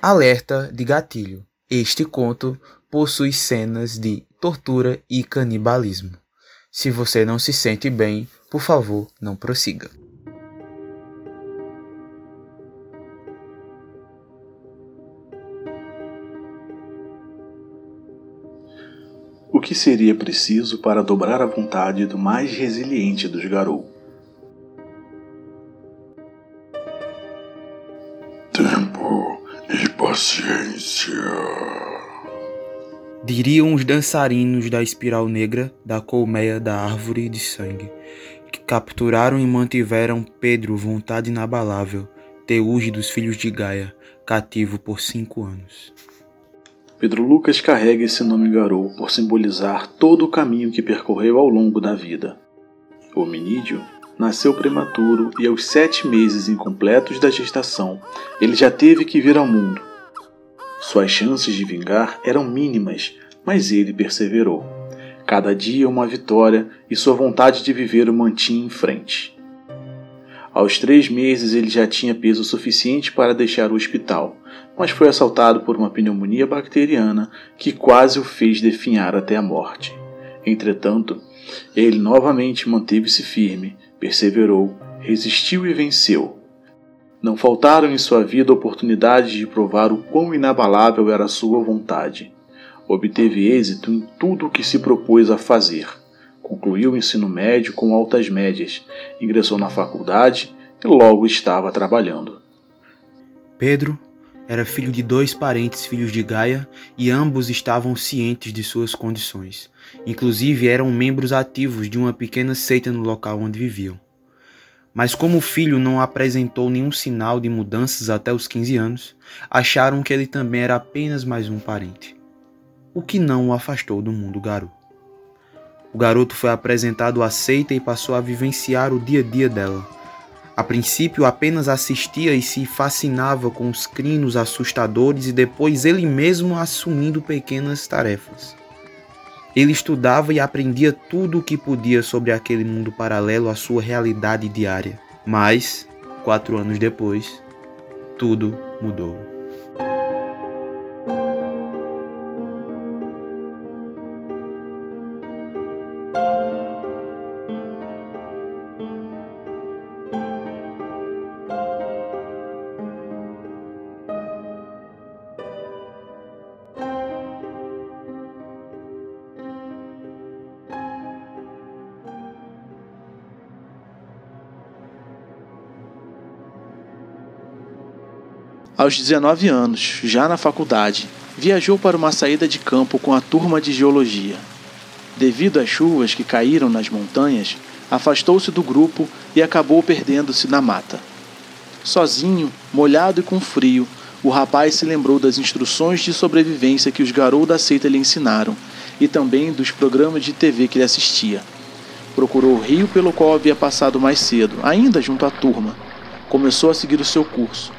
Alerta de gatilho. Este conto possui cenas de tortura e canibalismo. Se você não se sente bem, por favor, não prossiga. O que seria preciso para dobrar a vontade do mais resiliente dos Garou? Diriam os dançarinos da espiral negra da colmeia da árvore de sangue, que capturaram e mantiveram Pedro vontade inabalável, teuge dos filhos de Gaia, cativo por cinco anos. Pedro Lucas carrega esse nome Garou por simbolizar todo o caminho que percorreu ao longo da vida. O hominídeo nasceu prematuro e aos sete meses incompletos da gestação, ele já teve que vir ao mundo. Suas chances de vingar eram mínimas, mas ele perseverou. Cada dia uma vitória e sua vontade de viver o mantinha em frente. Aos três meses ele já tinha peso suficiente para deixar o hospital, mas foi assaltado por uma pneumonia bacteriana que quase o fez definhar até a morte. Entretanto, ele novamente manteve-se firme, perseverou, resistiu e venceu. Não faltaram em sua vida oportunidades de provar o quão inabalável era sua vontade. Obteve êxito em tudo o que se propôs a fazer. Concluiu o ensino médio com altas médias, ingressou na faculdade e logo estava trabalhando. Pedro era filho de dois parentes filhos de Gaia e ambos estavam cientes de suas condições. Inclusive eram membros ativos de uma pequena seita no local onde viviam. Mas como o filho não apresentou nenhum sinal de mudanças até os 15 anos, acharam que ele também era apenas mais um parente. O que não o afastou do mundo garoto. O garoto foi apresentado à seita e passou a vivenciar o dia a dia dela a princípio apenas assistia e se fascinava com os crinos assustadores e depois ele mesmo assumindo pequenas tarefas. Ele estudava e aprendia tudo o que podia sobre aquele mundo paralelo à sua realidade diária. Mas, quatro anos depois, tudo mudou. Aos 19 anos, já na faculdade, viajou para uma saída de campo com a turma de geologia. Devido às chuvas que caíram nas montanhas, afastou-se do grupo e acabou perdendo-se na mata. Sozinho, molhado e com frio, o rapaz se lembrou das instruções de sobrevivência que os garotos da seita lhe ensinaram e também dos programas de TV que ele assistia. Procurou o rio pelo qual havia passado mais cedo, ainda junto à turma. Começou a seguir o seu curso.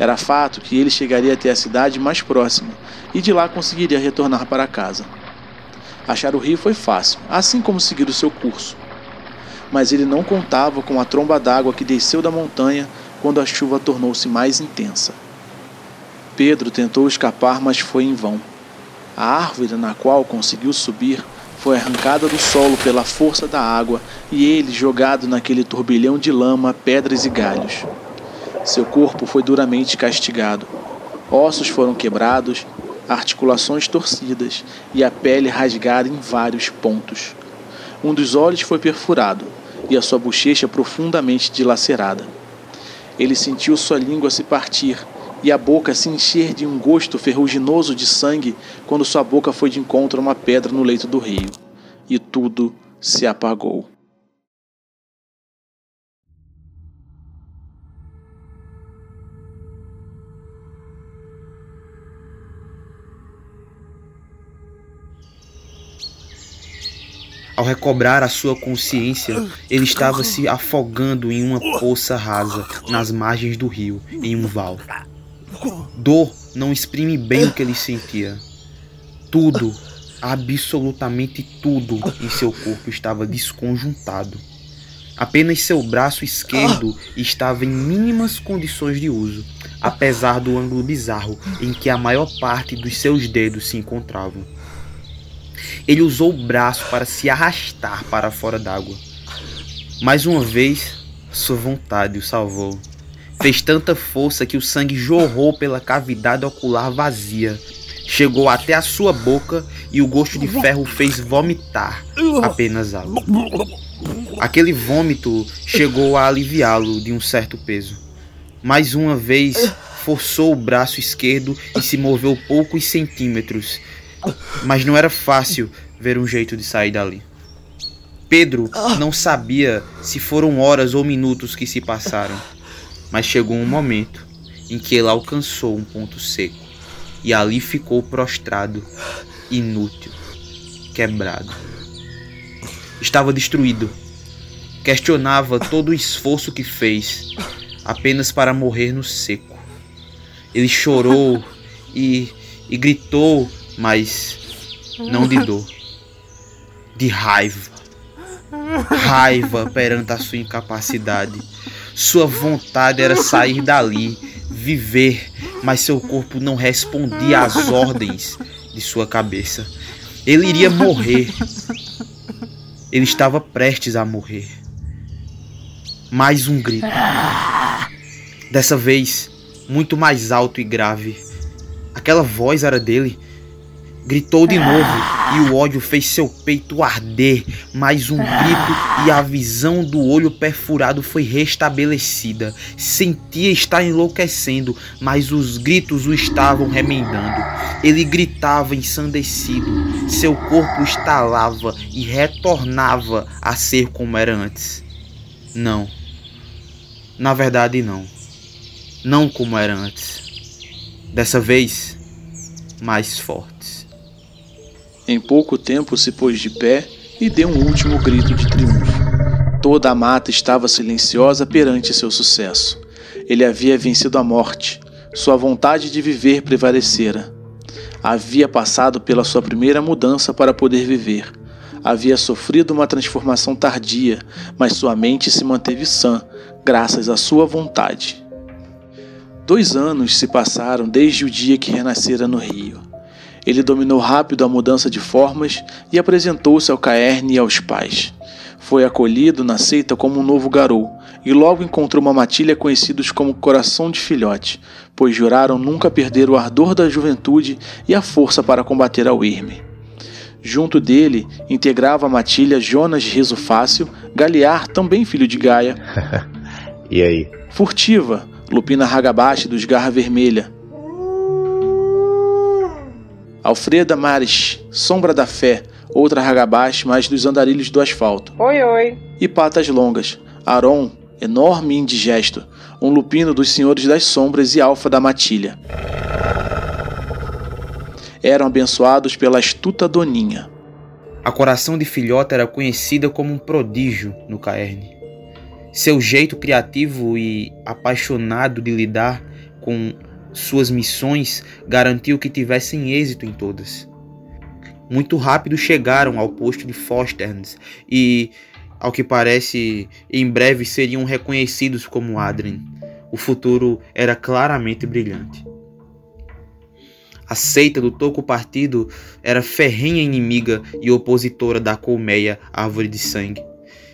Era fato que ele chegaria até a cidade mais próxima e de lá conseguiria retornar para casa. Achar o rio foi fácil, assim como seguir o seu curso. Mas ele não contava com a tromba d'água que desceu da montanha quando a chuva tornou-se mais intensa. Pedro tentou escapar, mas foi em vão. A árvore na qual conseguiu subir foi arrancada do solo pela força da água e ele jogado naquele turbilhão de lama, pedras e galhos. Seu corpo foi duramente castigado. Ossos foram quebrados, articulações torcidas e a pele rasgada em vários pontos. Um dos olhos foi perfurado e a sua bochecha profundamente dilacerada. Ele sentiu sua língua se partir e a boca se encher de um gosto ferruginoso de sangue quando sua boca foi de encontro a uma pedra no leito do rio. E tudo se apagou. Ao recobrar a sua consciência, ele estava se afogando em uma poça rasa nas margens do rio, em um val. Dor não exprime bem o que ele sentia. Tudo, absolutamente tudo em seu corpo estava desconjuntado. Apenas seu braço esquerdo estava em mínimas condições de uso. apesar do ângulo bizarro em que a maior parte dos seus dedos se encontravam. Ele usou o braço para se arrastar para fora d'água. Mais uma vez, sua vontade o salvou. Fez tanta força que o sangue jorrou pela cavidade ocular vazia, chegou até a sua boca e o gosto de ferro fez vomitar apenas água. Aquele vômito chegou a aliviá-lo de um certo peso. Mais uma vez, forçou o braço esquerdo e se moveu poucos centímetros, mas não era fácil ver um jeito de sair dali. Pedro não sabia se foram horas ou minutos que se passaram, mas chegou um momento em que ele alcançou um ponto seco e ali ficou prostrado, inútil, quebrado. Estava destruído. Questionava todo o esforço que fez apenas para morrer no seco. Ele chorou e, e gritou, mas não de dor, de raiva. Raiva perante a sua incapacidade. Sua vontade era sair dali, viver, mas seu corpo não respondia às ordens de sua cabeça. Ele iria morrer. Ele estava prestes a morrer. Mais um grito. Dessa vez, muito mais alto e grave. Aquela voz era dele. Gritou de novo e o ódio fez seu peito arder. Mais um grito e a visão do olho perfurado foi restabelecida. Sentia estar enlouquecendo, mas os gritos o estavam remendando. Ele gritava ensandecido. Seu corpo estalava e retornava a ser como era antes. Não. Na verdade, não. Não como era antes. Dessa vez, mais fortes. Em pouco tempo se pôs de pé e deu um último grito de triunfo. Toda a mata estava silenciosa perante seu sucesso. Ele havia vencido a morte. Sua vontade de viver prevalecera. Havia passado pela sua primeira mudança para poder viver. Havia sofrido uma transformação tardia, mas sua mente se manteve sã, graças à sua vontade. Dois anos se passaram desde o dia que renascera no Rio. Ele dominou rápido a mudança de formas e apresentou-se ao Caerne e aos pais. Foi acolhido na seita como um novo garou e logo encontrou uma matilha conhecidos como Coração de Filhote, pois juraram nunca perder o ardor da juventude e a força para combater ao Irme. Junto dele integrava a matilha Jonas Riso Fácil, Galear, também filho de Gaia. e aí? Furtiva, Lupina Hagabashi dos Garra Vermelha, Alfreda Mares, Sombra da Fé, outra Hagabashi, mais dos andarilhos do asfalto. Oi, oi. E Patas Longas, Aron, enorme e indigesto, um lupino dos Senhores das Sombras e Alfa da Matilha. Eram abençoados pela astuta Doninha. A Coração de Filhota era conhecida como um prodígio no Caerne. Seu jeito criativo e apaixonado de lidar com suas missões garantiu que tivessem êxito em todas. Muito rápido chegaram ao posto de Fosterns e, ao que parece, em breve seriam reconhecidos como Adrien. O futuro era claramente brilhante. A seita do Toco Partido era ferrenha inimiga e opositora da colmeia Árvore de Sangue.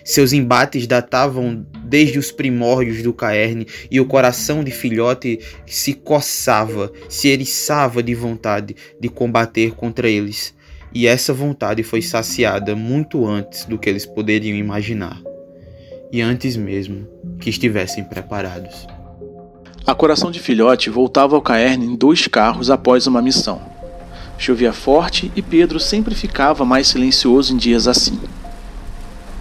Seus embates datavam desde os primórdios do Caerne e o coração de filhote se coçava, se eriçava de vontade de combater contra eles. E essa vontade foi saciada muito antes do que eles poderiam imaginar, e antes mesmo que estivessem preparados. A coração de filhote voltava ao Caerne em dois carros após uma missão. Chovia forte e Pedro sempre ficava mais silencioso em dias assim.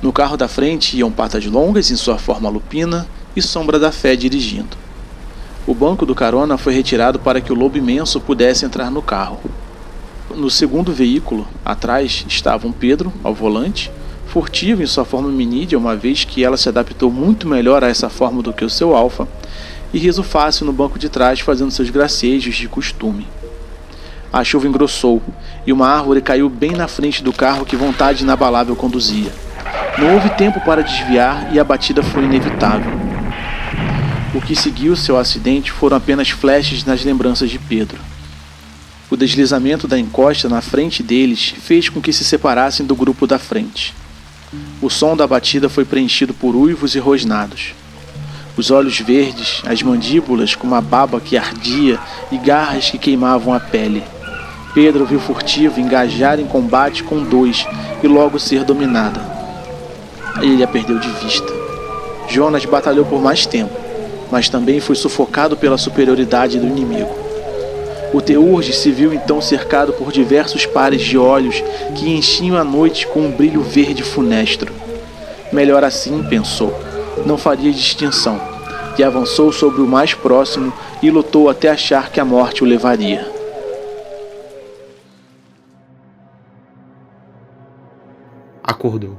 No carro da frente iam patas longas em sua forma lupina e Sombra da Fé dirigindo. O banco do carona foi retirado para que o lobo imenso pudesse entrar no carro. No segundo veículo, atrás, estavam Pedro, ao volante, furtivo em sua forma minídea, uma vez que ela se adaptou muito melhor a essa forma do que o seu alfa, e riso fácil no banco de trás fazendo seus gracejos de costume. A chuva engrossou, e uma árvore caiu bem na frente do carro que vontade inabalável conduzia. Não houve tempo para desviar e a batida foi inevitável. O que seguiu seu acidente foram apenas flashes nas lembranças de Pedro. O deslizamento da encosta na frente deles fez com que se separassem do grupo da frente. O som da batida foi preenchido por uivos e rosnados. Os olhos verdes, as mandíbulas com uma baba que ardia e garras que queimavam a pele. Pedro viu furtivo engajar em combate com dois e logo ser dominada. Ele a perdeu de vista. Jonas batalhou por mais tempo, mas também foi sufocado pela superioridade do inimigo. O Teurge se viu então cercado por diversos pares de olhos que enchiam a noite com um brilho verde funestro. Melhor assim, pensou, não faria distinção, e avançou sobre o mais próximo e lutou até achar que a morte o levaria. Acordou,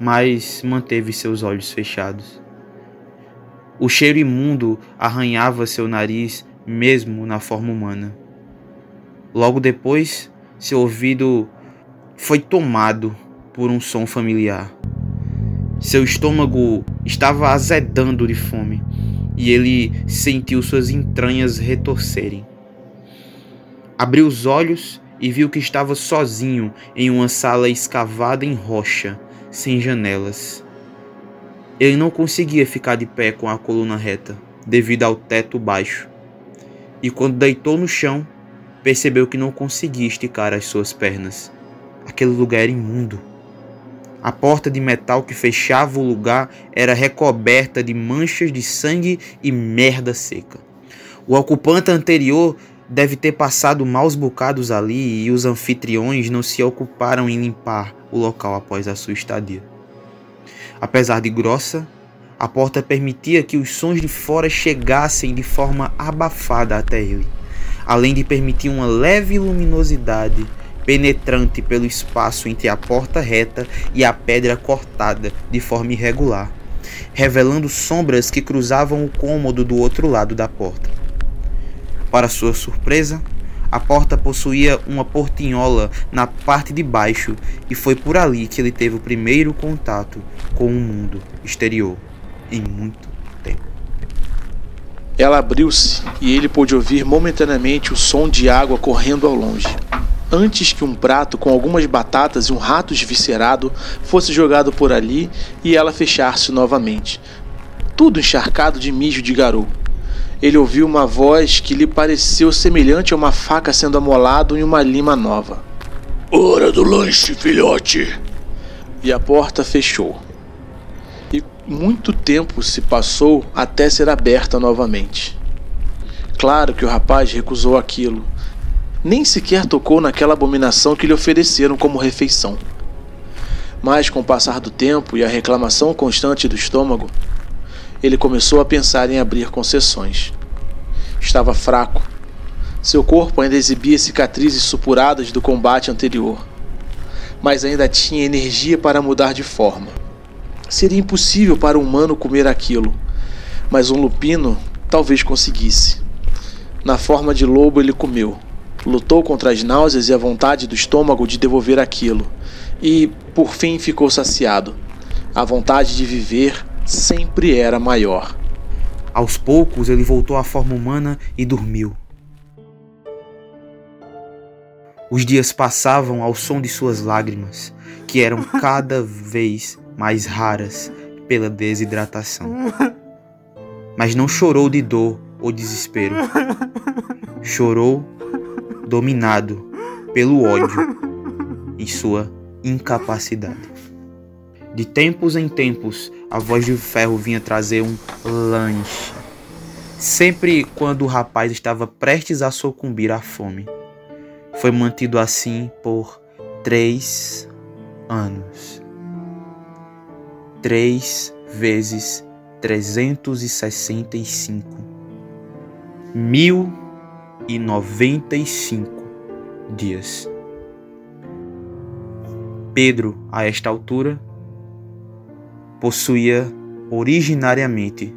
mas manteve seus olhos fechados. O cheiro imundo arranhava seu nariz mesmo na forma humana. Logo depois, seu ouvido foi tomado por um som familiar. Seu estômago estava azedando de fome e ele sentiu suas entranhas retorcerem. Abriu os olhos e viu que estava sozinho em uma sala escavada em rocha, sem janelas. Ele não conseguia ficar de pé com a coluna reta, devido ao teto baixo e quando deitou no chão, percebeu que não conseguia esticar as suas pernas. Aquele lugar era imundo. A porta de metal que fechava o lugar era recoberta de manchas de sangue e merda seca. O ocupante anterior deve ter passado maus bocados ali e os anfitriões não se ocuparam em limpar o local após a sua estadia. Apesar de grossa, a porta permitia que os sons de fora chegassem de forma abafada até ele, além de permitir uma leve luminosidade penetrante pelo espaço entre a porta reta e a pedra cortada de forma irregular, revelando sombras que cruzavam o cômodo do outro lado da porta. Para sua surpresa, a porta possuía uma portinhola na parte de baixo e foi por ali que ele teve o primeiro contato com o mundo exterior em muito tempo. Ela abriu-se e ele pôde ouvir momentaneamente o som de água correndo ao longe. Antes que um prato com algumas batatas e um rato esviscerado fosse jogado por ali e ela fechar-se novamente, tudo encharcado de mijo de garoto. Ele ouviu uma voz que lhe pareceu semelhante a uma faca sendo amolado em uma lima nova. Hora do lanche, filhote! E a porta fechou muito tempo se passou até ser aberta novamente. Claro que o rapaz recusou aquilo. Nem sequer tocou naquela abominação que lhe ofereceram como refeição. Mas com o passar do tempo e a reclamação constante do estômago, ele começou a pensar em abrir concessões. Estava fraco. Seu corpo ainda exibia cicatrizes supuradas do combate anterior, mas ainda tinha energia para mudar de forma. Seria impossível para um humano comer aquilo, mas um lupino talvez conseguisse. Na forma de lobo, ele comeu. Lutou contra as náuseas e a vontade do estômago de devolver aquilo, e, por fim, ficou saciado. A vontade de viver sempre era maior. Aos poucos, ele voltou à forma humana e dormiu. Os dias passavam ao som de suas lágrimas, que eram cada vez mais raras pela desidratação. Mas não chorou de dor ou desespero. Chorou dominado pelo ódio e sua incapacidade. De tempos em tempos, a voz de ferro vinha trazer um lanche. Sempre quando o rapaz estava prestes a sucumbir à fome. Foi mantido assim por três anos. 3 vezes 365. 1095 dias. Pedro, a esta altura, possuía originariamente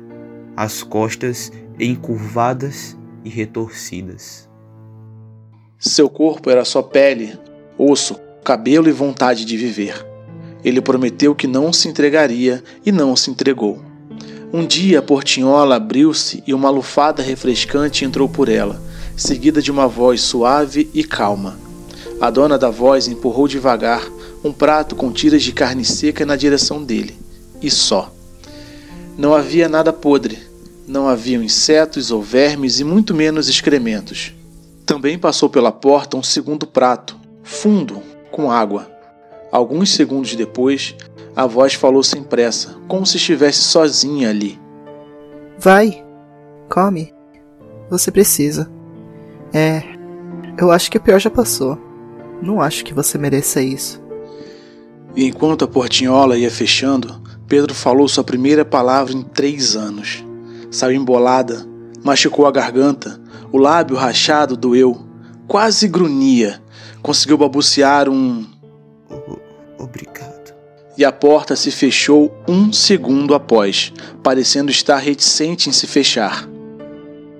as costas encurvadas e retorcidas. Seu corpo era só pele, osso, cabelo e vontade de viver. Ele prometeu que não se entregaria e não se entregou. Um dia a portinhola abriu-se e uma lufada refrescante entrou por ela, seguida de uma voz suave e calma. A dona da voz empurrou devagar um prato com tiras de carne seca na direção dele, e só. Não havia nada podre, não haviam insetos ou vermes e muito menos excrementos. Também passou pela porta um segundo prato, fundo, com água. Alguns segundos depois, a voz falou sem pressa, como se estivesse sozinha ali. Vai, come. Você precisa. É. Eu acho que o pior já passou. Não acho que você mereça isso. E enquanto a portinhola ia fechando, Pedro falou sua primeira palavra em três anos. Saiu embolada, machucou a garganta, o lábio rachado doeu, quase grunhia. Conseguiu balbuciar um. Obrigado. E a porta se fechou um segundo após, parecendo estar reticente em se fechar.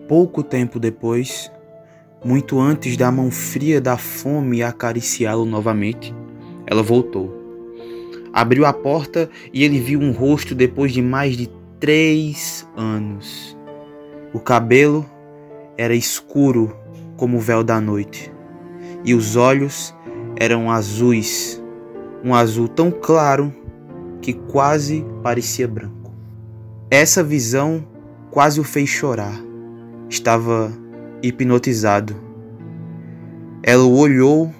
Pouco tempo depois, muito antes da mão fria da fome acariciá-lo novamente, ela voltou. Abriu a porta e ele viu um rosto depois de mais de três anos. O cabelo era escuro como o véu da noite, e os olhos eram azuis, um azul tão claro que quase parecia branco. Essa visão quase o fez chorar. Estava hipnotizado. Ela o olhou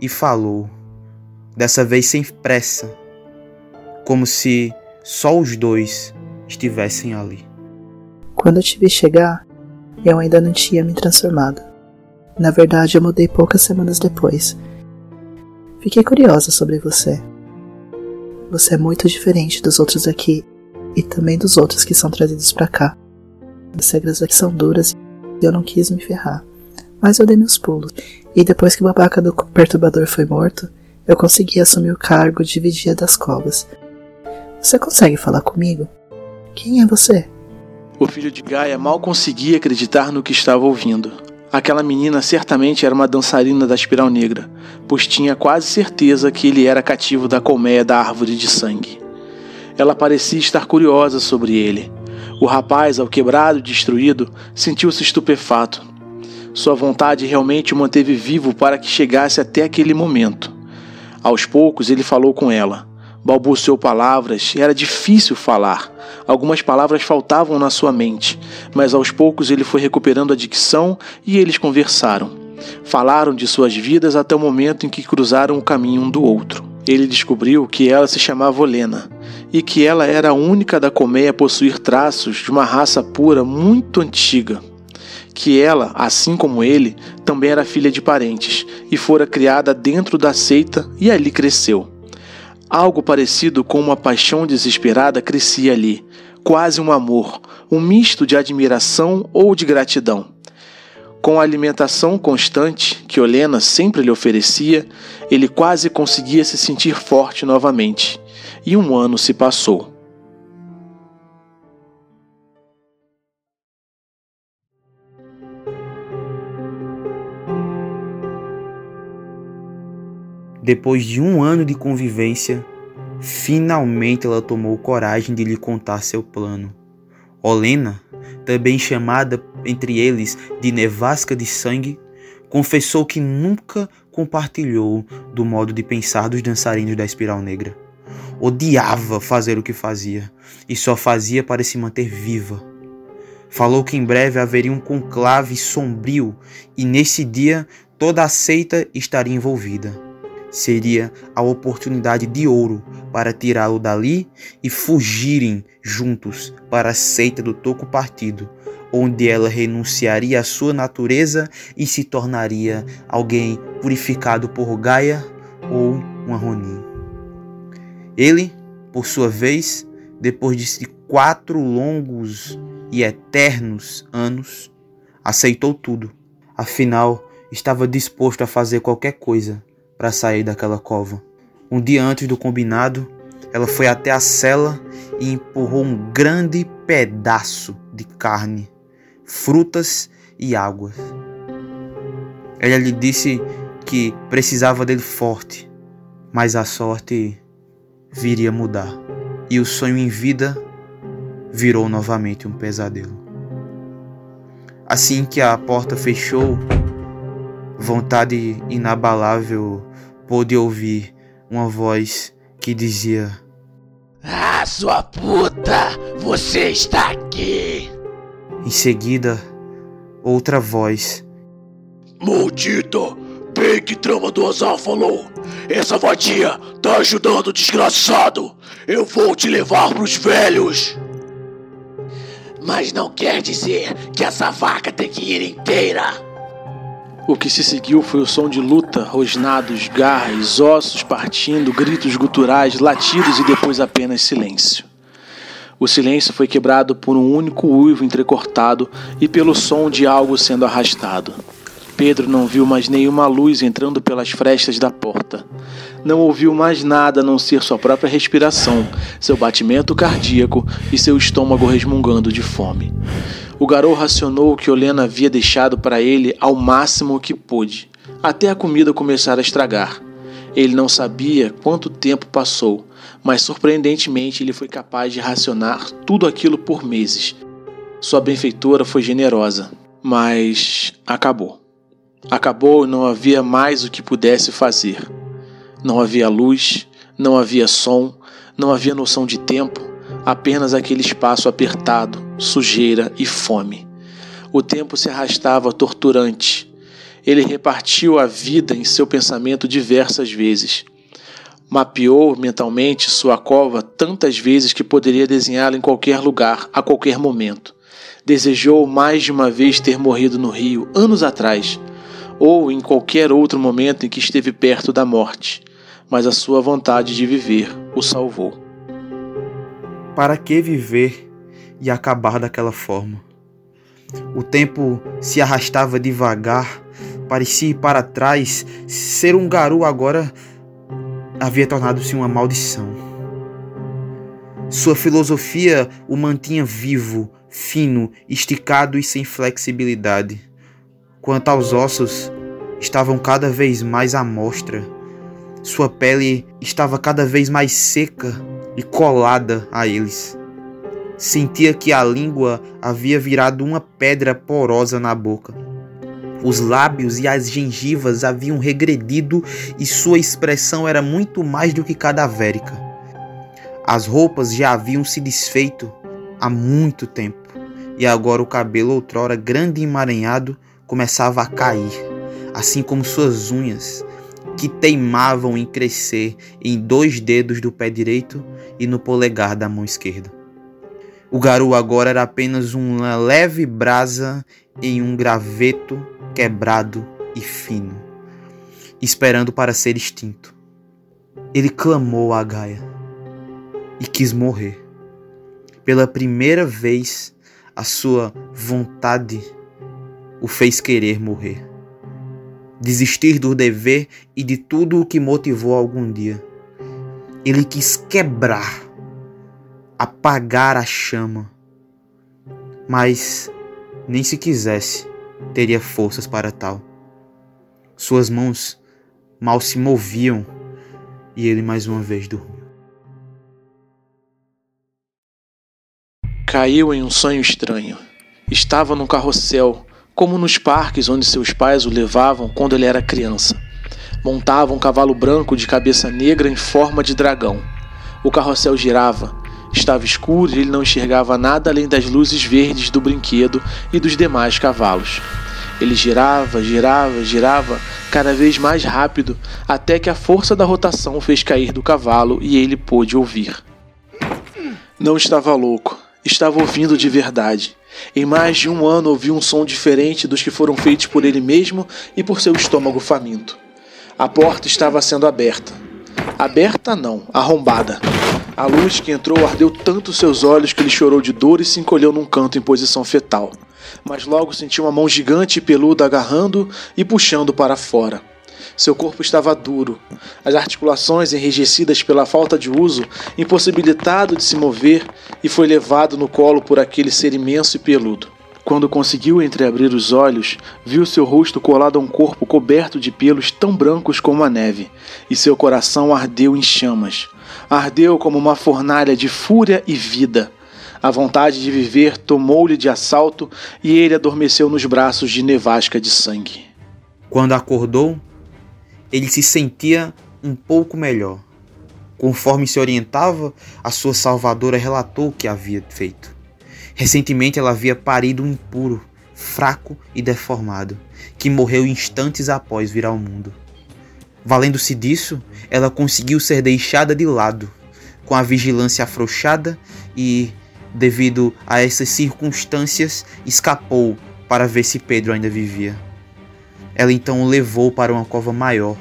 e falou, dessa vez sem pressa, como se só os dois estivessem ali. Quando eu te vi chegar, eu ainda não tinha me transformado. Na verdade, eu mudei poucas semanas depois. Fiquei curiosa sobre você. Você é muito diferente dos outros aqui e também dos outros que são trazidos para cá. As regras aqui são duras e eu não quis me ferrar. Mas eu dei meus pulos. E depois que o babaca do perturbador foi morto, eu consegui assumir o cargo de vigia das covas. Você consegue falar comigo? Quem é você? O filho de Gaia mal conseguia acreditar no que estava ouvindo. Aquela menina certamente era uma dançarina da espiral negra, pois tinha quase certeza que ele era cativo da colmeia da árvore de sangue. Ela parecia estar curiosa sobre ele. O rapaz, ao quebrado e destruído, sentiu-se estupefato. Sua vontade realmente o manteve vivo para que chegasse até aquele momento. Aos poucos ele falou com ela balbuciou palavras, era difícil falar. Algumas palavras faltavam na sua mente, mas aos poucos ele foi recuperando a dicção e eles conversaram. Falaram de suas vidas até o momento em que cruzaram o caminho um do outro. Ele descobriu que ela se chamava Olena e que ela era a única da colmeia a possuir traços de uma raça pura muito antiga. Que ela, assim como ele, também era filha de parentes e fora criada dentro da seita e ali cresceu. Algo parecido com uma paixão desesperada crescia ali, quase um amor, um misto de admiração ou de gratidão. Com a alimentação constante que Olena sempre lhe oferecia, ele quase conseguia se sentir forte novamente. E um ano se passou. Depois de um ano de convivência, finalmente ela tomou coragem de lhe contar seu plano. Olena, também chamada entre eles de Nevasca de Sangue, confessou que nunca compartilhou do modo de pensar dos dançarinos da Espiral Negra. Odiava fazer o que fazia e só fazia para se manter viva. Falou que em breve haveria um conclave sombrio e nesse dia toda a seita estaria envolvida seria a oportunidade de ouro para tirá-lo dali e fugirem juntos para a seita do Toco Partido, onde ela renunciaria à sua natureza e se tornaria alguém purificado por Gaia ou um Ronin. Ele, por sua vez, depois de quatro longos e eternos anos, aceitou tudo. Afinal, estava disposto a fazer qualquer coisa para sair daquela cova. Um dia antes do combinado, ela foi até a cela e empurrou um grande pedaço de carne, frutas e água. Ela lhe disse que precisava dele forte, mas a sorte viria mudar. E o sonho em vida virou novamente um pesadelo. Assim que a porta fechou, vontade inabalável pôde ouvir uma voz que dizia: Ah, sua puta, você está aqui! Em seguida, outra voz: Maldita! Bem que trama do azar falou! Essa vadia tá ajudando o desgraçado! Eu vou te levar pros velhos! Mas não quer dizer que essa vaca tem que ir inteira! O que se seguiu foi o som de luta, rosnados, garras, ossos partindo, gritos guturais, latidos e depois apenas silêncio. O silêncio foi quebrado por um único uivo entrecortado e pelo som de algo sendo arrastado. Pedro não viu mais nenhuma luz entrando pelas frestas da porta. Não ouviu mais nada a não ser sua própria respiração, seu batimento cardíaco e seu estômago resmungando de fome. O garoto racionou o que Olena havia deixado para ele ao máximo que pôde, até a comida começar a estragar. Ele não sabia quanto tempo passou, mas surpreendentemente ele foi capaz de racionar tudo aquilo por meses. Sua benfeitora foi generosa, mas acabou. Acabou e não havia mais o que pudesse fazer. Não havia luz, não havia som, não havia noção de tempo, apenas aquele espaço apertado, sujeira e fome. O tempo se arrastava torturante. Ele repartiu a vida em seu pensamento diversas vezes. Mapeou mentalmente sua cova tantas vezes que poderia desenhá-la em qualquer lugar, a qualquer momento. Desejou mais de uma vez ter morrido no rio, anos atrás, ou em qualquer outro momento em que esteve perto da morte, mas a sua vontade de viver o salvou. Para que viver e acabar daquela forma? O tempo se arrastava devagar, parecia ir para trás. Ser um garoto agora havia tornado-se uma maldição. Sua filosofia o mantinha vivo, fino, esticado e sem flexibilidade. Quanto aos ossos, estavam cada vez mais à mostra. Sua pele estava cada vez mais seca e colada a eles. Sentia que a língua havia virado uma pedra porosa na boca. Os lábios e as gengivas haviam regredido e sua expressão era muito mais do que cadavérica. As roupas já haviam se desfeito há muito tempo e agora o cabelo, outrora grande e emaranhado, começava a cair, assim como suas unhas, que teimavam em crescer em dois dedos do pé direito e no polegar da mão esquerda. O garoto agora era apenas uma leve brasa em um graveto quebrado e fino, esperando para ser extinto. Ele clamou a Gaia e quis morrer. Pela primeira vez, a sua vontade o fez querer morrer. Desistir do dever e de tudo o que motivou algum dia. Ele quis quebrar apagar a chama. Mas, nem se quisesse, teria forças para tal. Suas mãos mal se moviam e ele mais uma vez dormiu. Caiu em um sonho estranho. Estava num carrossel, como nos parques onde seus pais o levavam quando ele era criança. Montava um cavalo branco de cabeça negra em forma de dragão. O carrossel girava, Estava escuro e ele não enxergava nada além das luzes verdes do brinquedo e dos demais cavalos. Ele girava, girava, girava cada vez mais rápido, até que a força da rotação fez cair do cavalo e ele pôde ouvir. Não estava louco, estava ouvindo de verdade. Em mais de um ano ouviu um som diferente dos que foram feitos por ele mesmo e por seu estômago faminto. A porta estava sendo aberta. Aberta não, arrombada. A luz que entrou ardeu tanto seus olhos que ele chorou de dor e se encolheu num canto em posição fetal. Mas logo sentiu uma mão gigante e peluda agarrando e puxando para fora. Seu corpo estava duro, as articulações enrijecidas pela falta de uso, impossibilitado de se mover, e foi levado no colo por aquele ser imenso e peludo. Quando conseguiu entreabrir os olhos, viu seu rosto colado a um corpo coberto de pelos tão brancos como a neve, e seu coração ardeu em chamas ardeu como uma fornalha de fúria e vida. A vontade de viver tomou-lhe de assalto e ele adormeceu nos braços de nevasca de sangue. Quando acordou, ele se sentia um pouco melhor. Conforme se orientava, a sua salvadora relatou o que havia feito. Recentemente ela havia parido um impuro, fraco e deformado, que morreu instantes após vir ao mundo. Valendo-se disso, ela conseguiu ser deixada de lado, com a vigilância afrouxada e, devido a essas circunstâncias, escapou para ver se Pedro ainda vivia. Ela então o levou para uma cova maior,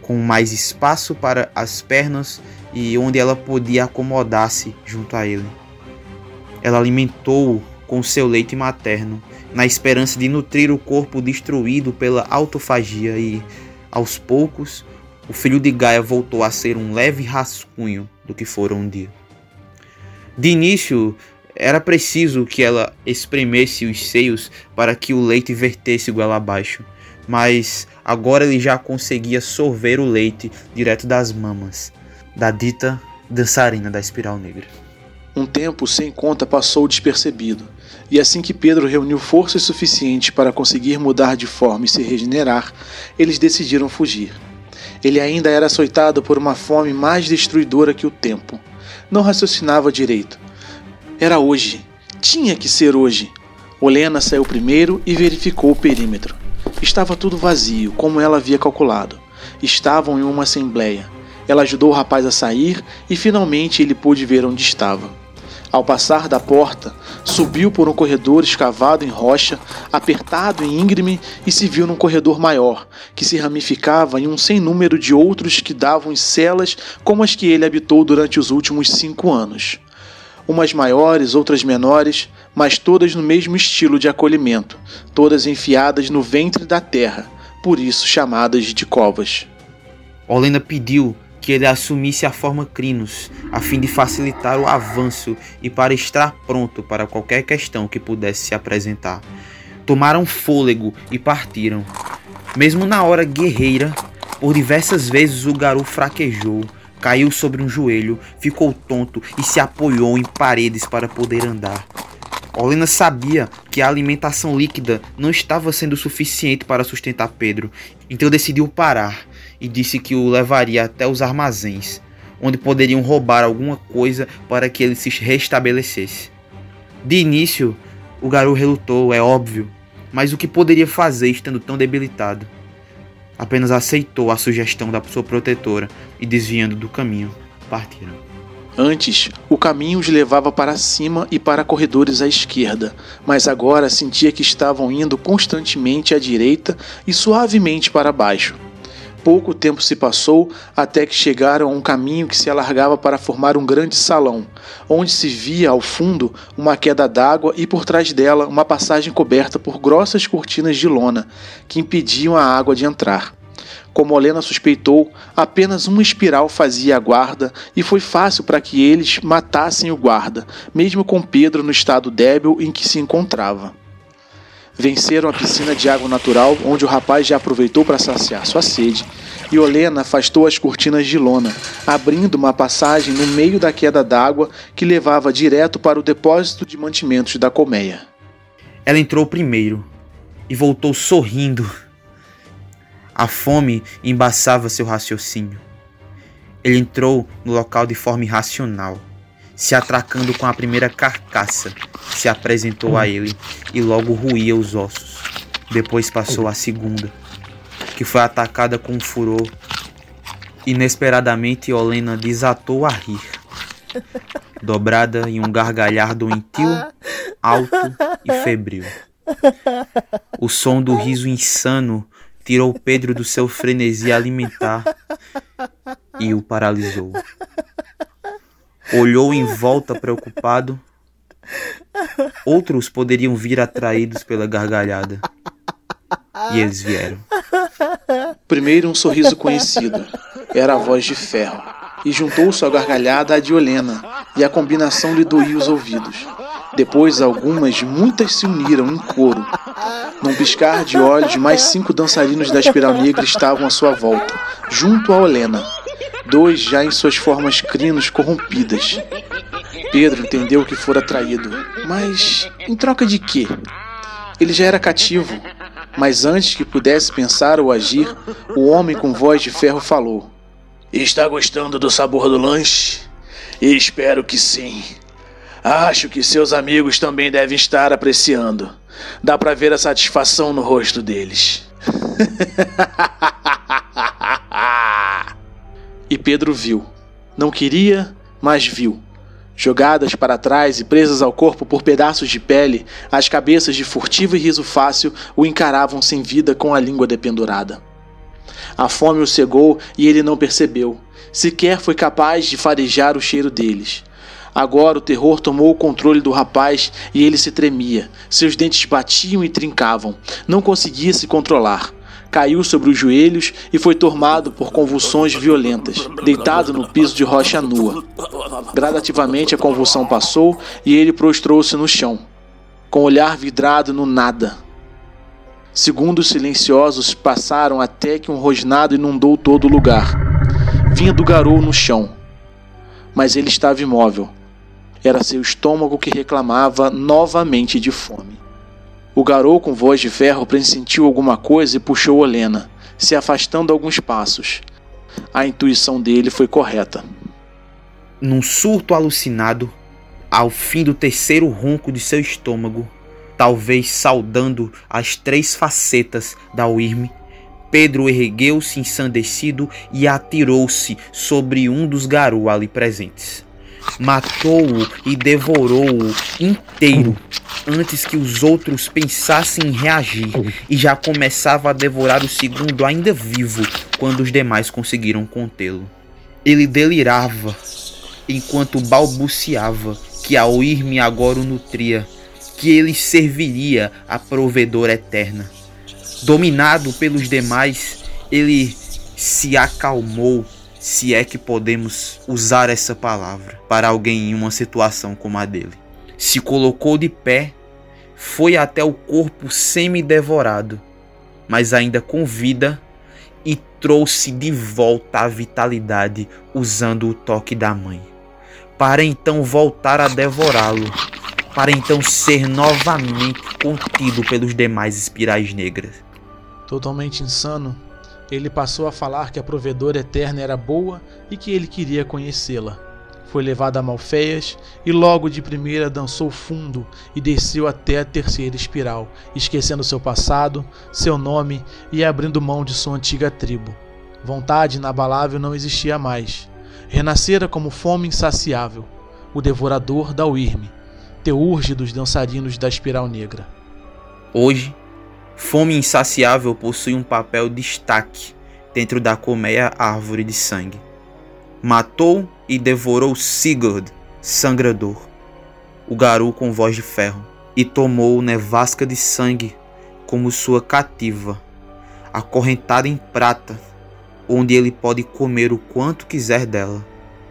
com mais espaço para as pernas e onde ela podia acomodar-se junto a ele. Ela alimentou-o com seu leite materno, na esperança de nutrir o corpo destruído pela autofagia e, aos poucos, o filho de Gaia voltou a ser um leve rascunho do que fora um dia. De início, era preciso que ela espremesse os seios para que o leite vertesse goela abaixo, mas agora ele já conseguia sorver o leite direto das mamas da dita dançarina da espiral negra. Um tempo sem conta passou despercebido, e assim que Pedro reuniu forças suficientes para conseguir mudar de forma e se regenerar, eles decidiram fugir. Ele ainda era açoitado por uma fome mais destruidora que o tempo. Não raciocinava direito. Era hoje. Tinha que ser hoje. Olena saiu primeiro e verificou o perímetro. Estava tudo vazio, como ela havia calculado. Estavam em uma assembleia. Ela ajudou o rapaz a sair e finalmente ele pôde ver onde estava. Ao passar da porta, subiu por um corredor escavado em rocha, apertado e íngreme, e se viu num corredor maior, que se ramificava em um sem número de outros que davam em celas como as que ele habitou durante os últimos cinco anos. Umas maiores, outras menores, mas todas no mesmo estilo de acolhimento, todas enfiadas no ventre da terra, por isso chamadas de covas. Olena pediu que ele assumisse a forma Crinos, a fim de facilitar o avanço e para estar pronto para qualquer questão que pudesse se apresentar. Tomaram fôlego e partiram. Mesmo na hora guerreira, por diversas vezes o garoto fraquejou, caiu sobre um joelho, ficou tonto e se apoiou em paredes para poder andar. Olena sabia que a alimentação líquida não estava sendo suficiente para sustentar Pedro, então decidiu parar e disse que o levaria até os armazéns, onde poderiam roubar alguma coisa para que ele se restabelecesse. De início, o garoto relutou, é óbvio, mas o que poderia fazer estando tão debilitado? Apenas aceitou a sugestão da sua protetora e, desviando do caminho, partiram. Antes, o caminho os levava para cima e para corredores à esquerda, mas agora sentia que estavam indo constantemente à direita e suavemente para baixo. Pouco tempo se passou até que chegaram a um caminho que se alargava para formar um grande salão, onde se via ao fundo uma queda d'água e por trás dela uma passagem coberta por grossas cortinas de lona que impediam a água de entrar. Como Olena suspeitou, apenas uma espiral fazia a guarda e foi fácil para que eles matassem o guarda, mesmo com Pedro no estado débil em que se encontrava. Venceram a piscina de água natural, onde o rapaz já aproveitou para saciar sua sede, e Olena afastou as cortinas de lona, abrindo uma passagem no meio da queda d'água que levava direto para o depósito de mantimentos da colmeia. Ela entrou primeiro e voltou sorrindo. A fome embaçava seu raciocínio. Ele entrou no local de forma irracional se atracando com a primeira carcaça, se apresentou a ele e logo ruía os ossos. Depois passou a segunda, que foi atacada com furor. Inesperadamente, Olena desatou a rir, dobrada em um gargalhar doentio, alto e febril. O som do riso insano tirou Pedro do seu frenesi alimentar e o paralisou. Olhou em volta preocupado. Outros poderiam vir atraídos pela gargalhada. E eles vieram. Primeiro um sorriso conhecido. Era a voz de ferro. E juntou-se à gargalhada a de Olena, e a combinação lhe doía os ouvidos. Depois algumas, muitas se uniram em coro. Num piscar de olhos, mais cinco dançarinos da espiral negra estavam à sua volta, junto a Olena dois já em suas formas crinos corrompidas. Pedro entendeu que fora traído, mas em troca de quê? Ele já era cativo, mas antes que pudesse pensar ou agir, o homem com voz de ferro falou: Está gostando do sabor do lanche? Espero que sim. Acho que seus amigos também devem estar apreciando. Dá para ver a satisfação no rosto deles. e Pedro viu. Não queria, mas viu. Jogadas para trás e presas ao corpo por pedaços de pele, as cabeças de furtivo e riso fácil o encaravam sem vida com a língua dependurada. A fome o cegou e ele não percebeu, sequer foi capaz de farejar o cheiro deles. Agora o terror tomou o controle do rapaz e ele se tremia. Seus dentes batiam e trincavam. Não conseguia se controlar caiu sobre os joelhos e foi tomado por convulsões violentas, deitado no piso de rocha nua. Gradativamente a convulsão passou e ele prostrou-se no chão, com o olhar vidrado no nada. Segundos silenciosos passaram até que um rosnado inundou todo o lugar. Vinha do garoto no chão, mas ele estava imóvel. Era seu estômago que reclamava novamente de fome. O garoto com voz de ferro pressentiu alguma coisa e puxou Olena, se afastando alguns passos. A intuição dele foi correta. Num surto alucinado, ao fim do terceiro ronco de seu estômago, talvez saudando as três facetas da Wyrm, Pedro ergueu-se ensandecido e atirou-se sobre um dos garus ali presentes matou-o e devorou-o inteiro antes que os outros pensassem em reagir e já começava a devorar o segundo ainda vivo quando os demais conseguiram contê-lo. Ele delirava enquanto balbuciava que a Oirme agora o nutria, que ele serviria a provedora eterna. Dominado pelos demais, ele se acalmou se é que podemos usar essa palavra para alguém em uma situação como a dele. Se colocou de pé, foi até o corpo semi-devorado, mas ainda com vida, e trouxe de volta a vitalidade usando o toque da mãe, para então voltar a devorá-lo, para então ser novamente contido pelos demais espirais negras. Totalmente insano, ele passou a falar que a provedora eterna era boa e que ele queria conhecê-la. Foi levado a Malfeias e logo de primeira dançou fundo e desceu até a terceira espiral, esquecendo seu passado, seu nome e abrindo mão de sua antiga tribo. Vontade inabalável não existia mais. Renascera como fome insaciável, o devorador da Uirme, teurge dos dançarinos da espiral negra. Hoje, Fome insaciável possui um papel destaque dentro da colmeia árvore de sangue. Matou e devorou Sigurd, sangrador, o garu com voz de ferro, e tomou nevasca de sangue como sua cativa, acorrentada em prata, onde ele pode comer o quanto quiser dela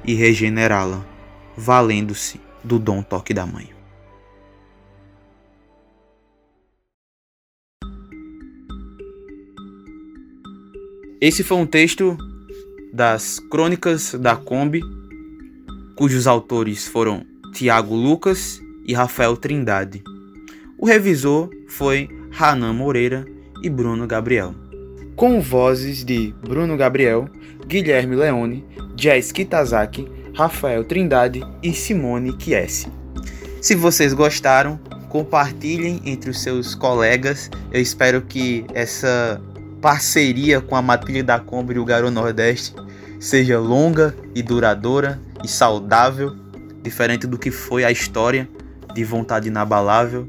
e regenerá-la, valendo-se do dom toque da mãe. Esse foi um texto das Crônicas da Kombi, cujos autores foram Tiago Lucas e Rafael Trindade. O revisor foi Hanan Moreira e Bruno Gabriel. Com vozes de Bruno Gabriel, Guilherme Leone, Jess Kitazaki, Rafael Trindade e Simone Chiesi. Se vocês gostaram, compartilhem entre os seus colegas. Eu espero que essa parceria com a Matilha da Kombi e o Garou Nordeste seja longa e duradoura e saudável, diferente do que foi a história de Vontade Inabalável.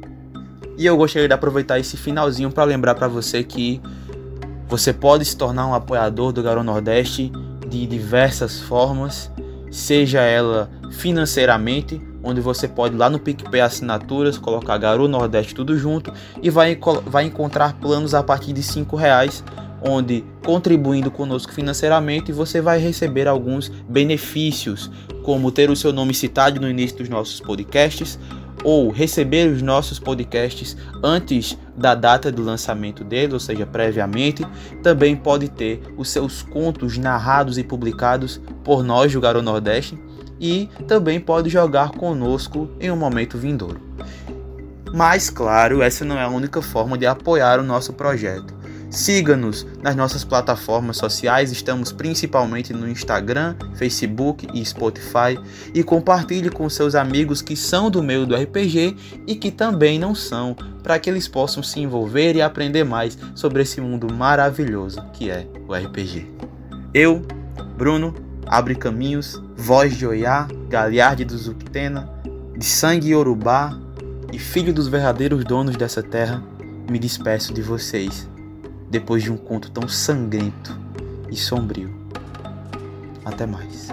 E eu gostaria de aproveitar esse finalzinho para lembrar para você que você pode se tornar um apoiador do Garou Nordeste de diversas formas, seja ela financeiramente onde você pode ir lá no PicPay Assinaturas, colocar Garu Nordeste tudo junto e vai, vai encontrar planos a partir de cinco reais, onde contribuindo conosco financeiramente você vai receber alguns benefícios, como ter o seu nome citado no início dos nossos podcasts, ou receber os nossos podcasts antes da data do lançamento dele, ou seja, previamente, também pode ter os seus contos narrados e publicados por nós do Garo Nordeste e também pode jogar conosco em um momento vindouro. Mas, claro, essa não é a única forma de apoiar o nosso projeto. Siga-nos nas nossas plataformas sociais, estamos principalmente no Instagram, Facebook e Spotify, e compartilhe com seus amigos que são do meio do RPG e que também não são, para que eles possam se envolver e aprender mais sobre esse mundo maravilhoso que é o RPG. Eu, Bruno, Abre Caminhos, Voz de Oiá, Galiarde do Zuctena, de sangue Yorubá e filho dos verdadeiros donos dessa terra, me despeço de vocês depois de um conto tão sangrento e sombrio. Até mais.